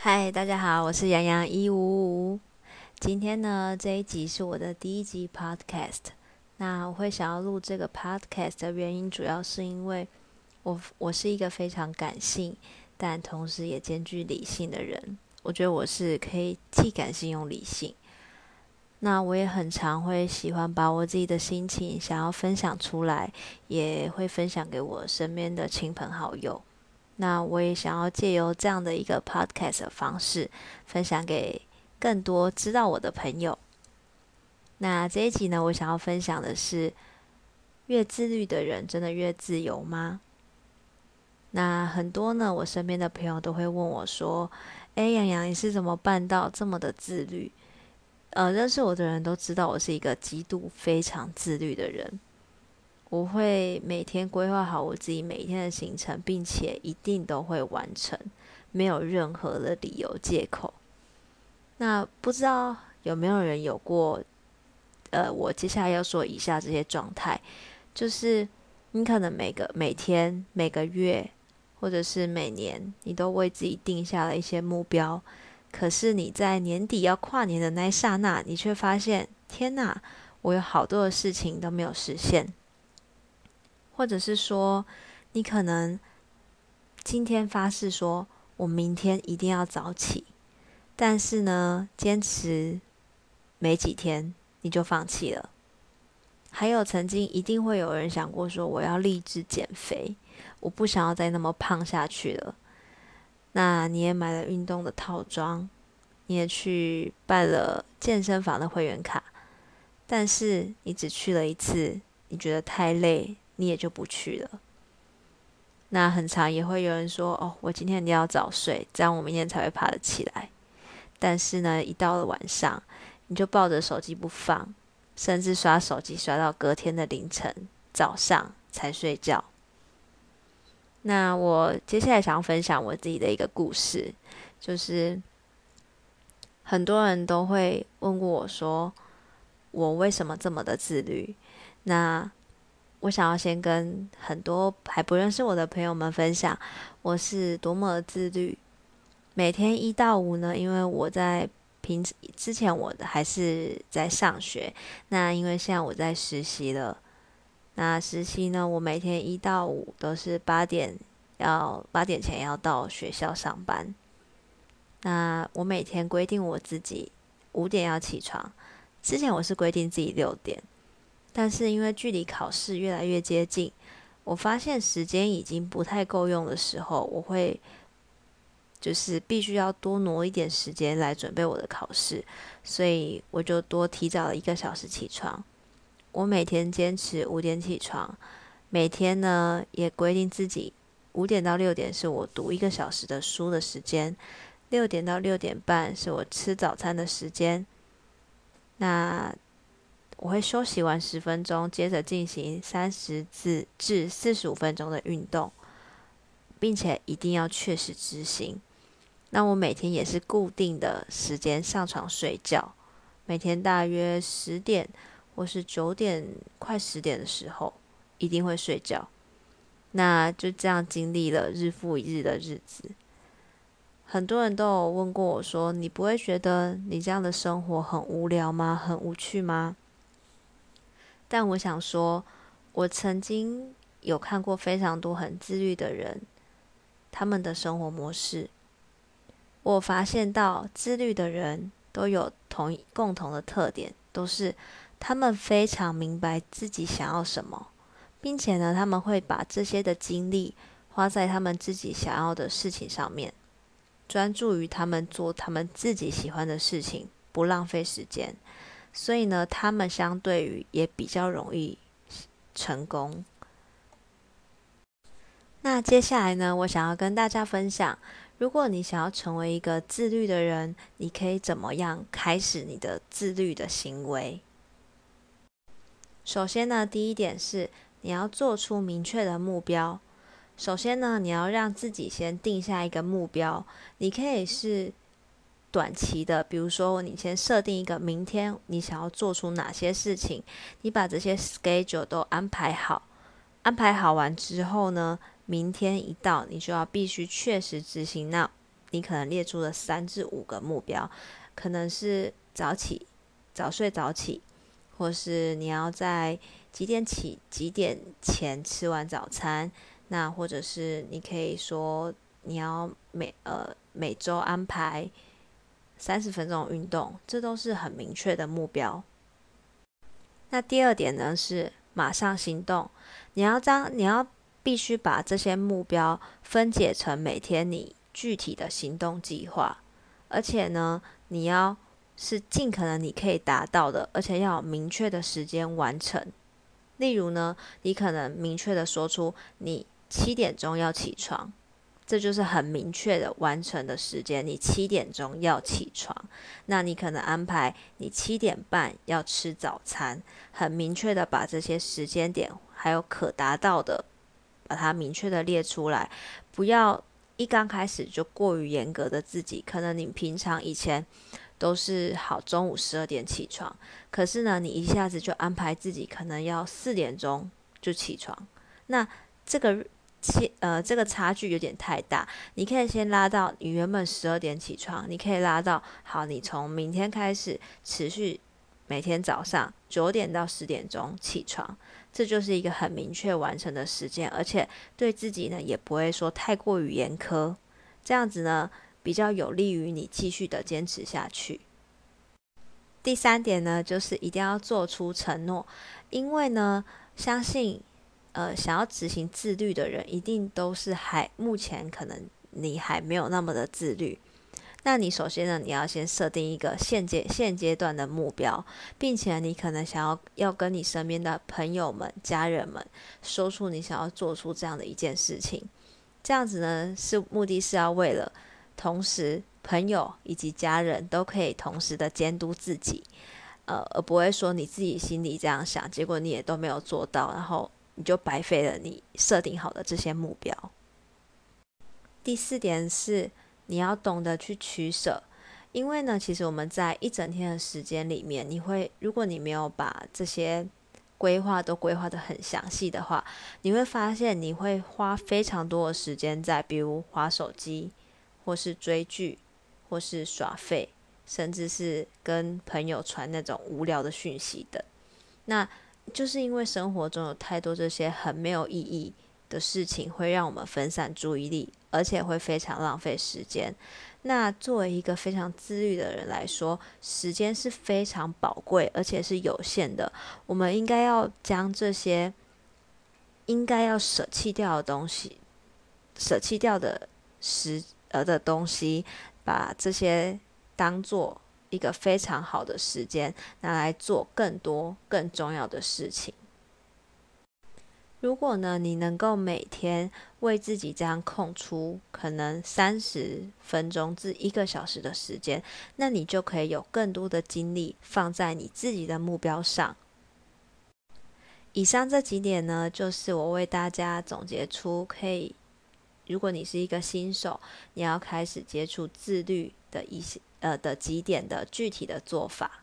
嗨，大家好，我是洋洋一五五。今天呢，这一集是我的第一集 podcast。那我会想要录这个 podcast 的原因，主要是因为我我是一个非常感性，但同时也兼具理性的人。我觉得我是可以既感性又理性。那我也很常会喜欢把我自己的心情想要分享出来，也会分享给我身边的亲朋好友。那我也想要借由这样的一个 podcast 的方式，分享给更多知道我的朋友。那这一集呢，我想要分享的是：越自律的人真的越自由吗？那很多呢，我身边的朋友都会问我说：“哎，洋洋，你是怎么办到这么的自律？”呃，认识我的人都知道我是一个极度非常自律的人。我会每天规划好我自己每一天的行程，并且一定都会完成，没有任何的理由借口。那不知道有没有人有过？呃，我接下来要说以下这些状态，就是你可能每个每天、每个月，或者是每年，你都为自己定下了一些目标。可是你在年底要跨年的那一刹那，你却发现，天哪，我有好多的事情都没有实现。或者是说，你可能今天发誓说，我明天一定要早起，但是呢，坚持没几天你就放弃了。还有曾经一定会有人想过说，我要立志减肥，我不想要再那么胖下去了。那你也买了运动的套装，你也去办了健身房的会员卡，但是你只去了一次，你觉得太累，你也就不去了。那很长也会有人说：“哦，我今天一定要早睡，这样我明天才会爬得起来。”但是呢，一到了晚上，你就抱着手机不放，甚至刷手机刷到隔天的凌晨早上才睡觉。那我接下来想要分享我自己的一个故事，就是很多人都会问过我说，我为什么这么的自律？那我想要先跟很多还不认识我的朋友们分享，我是多么的自律。每天一到五呢，因为我在平之前我还是在上学，那因为现在我在实习了。那实习呢？我每天一到五都是八点，要八点前要到学校上班。那我每天规定我自己五点要起床。之前我是规定自己六点，但是因为距离考试越来越接近，我发现时间已经不太够用的时候，我会就是必须要多挪一点时间来准备我的考试，所以我就多提早了一个小时起床。我每天坚持五点起床，每天呢也规定自己五点到六点是我读一个小时的书的时间，六点到六点半是我吃早餐的时间。那我会休息完十分钟，接着进行三十至至四十五分钟的运动，并且一定要确实执行。那我每天也是固定的时间上床睡觉，每天大约十点。或是九点快十点的时候，一定会睡觉。那就这样经历了日复一日的日子。很多人都有问过我说：“你不会觉得你这样的生活很无聊吗？很无趣吗？”但我想说，我曾经有看过非常多很自律的人，他们的生活模式。我发现到自律的人都有同共同的特点，都是。他们非常明白自己想要什么，并且呢，他们会把这些的精力花在他们自己想要的事情上面，专注于他们做他们自己喜欢的事情，不浪费时间。所以呢，他们相对于也比较容易成功。那接下来呢，我想要跟大家分享，如果你想要成为一个自律的人，你可以怎么样开始你的自律的行为？首先呢，第一点是你要做出明确的目标。首先呢，你要让自己先定下一个目标。你可以是短期的，比如说你先设定一个明天你想要做出哪些事情，你把这些 schedule 都安排好。安排好完之后呢，明天一到，你就要必须确实执行那你可能列出了三至五个目标，可能是早起、早睡早起，或是你要在几点起、几点前吃完早餐，那或者是你可以说你要每呃每周安排三十分钟运动，这都是很明确的目标。那第二点呢是马上行动，你要将你要必须把这些目标分解成每天你具体的行动计划，而且呢，你要是尽可能你可以达到的，而且要有明确的时间完成。例如呢，你可能明确的说出你七点钟要起床。这就是很明确的完成的时间，你七点钟要起床，那你可能安排你七点半要吃早餐，很明确的把这些时间点还有可达到的，把它明确的列出来，不要一刚开始就过于严格的自己，可能你平常以前都是好中午十二点起床，可是呢，你一下子就安排自己可能要四点钟就起床，那这个。七呃，这个差距有点太大。你可以先拉到你原本十二点起床，你可以拉到好，你从明天开始持续每天早上九点到十点钟起床，这就是一个很明确完成的时间，而且对自己呢也不会说太过于严苛，这样子呢比较有利于你继续的坚持下去。第三点呢，就是一定要做出承诺，因为呢相信。呃，想要执行自律的人，一定都是还目前可能你还没有那么的自律。那你首先呢，你要先设定一个现阶现阶段的目标，并且你可能想要要跟你身边的朋友们、家人们说出你想要做出这样的一件事情。这样子呢，是目的是要为了同时朋友以及家人都可以同时的监督自己，呃，而不会说你自己心里这样想，结果你也都没有做到，然后。你就白费了你设定好的这些目标。第四点是你要懂得去取舍，因为呢，其实我们在一整天的时间里面，你会如果你没有把这些规划都规划的很详细的话，你会发现你会花非常多的时间在，比如划手机，或是追剧，或是耍废，甚至是跟朋友传那种无聊的讯息等。那就是因为生活中有太多这些很没有意义的事情，会让我们分散注意力，而且会非常浪费时间。那作为一个非常自律的人来说，时间是非常宝贵，而且是有限的。我们应该要将这些应该要舍弃掉的东西，舍弃掉的时呃的东西，把这些当做。一个非常好的时间，拿来做更多更重要的事情。如果呢，你能够每天为自己这样空出可能三十分钟至一个小时的时间，那你就可以有更多的精力放在你自己的目标上。以上这几点呢，就是我为大家总结出可以，如果你是一个新手，你要开始接触自律的一些。呃的几点的具体的做法，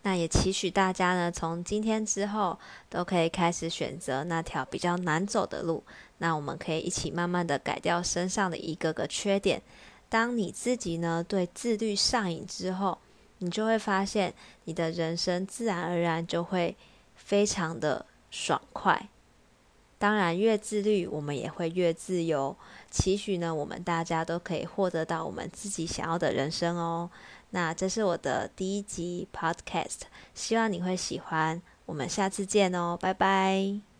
那也期许大家呢，从今天之后都可以开始选择那条比较难走的路。那我们可以一起慢慢的改掉身上的一个个缺点。当你自己呢对自律上瘾之后，你就会发现你的人生自然而然就会非常的爽快。当然，越自律，我们也会越自由。期许呢，我们大家都可以获得到我们自己想要的人生哦。那这是我的第一集 Podcast，希望你会喜欢。我们下次见哦，拜拜。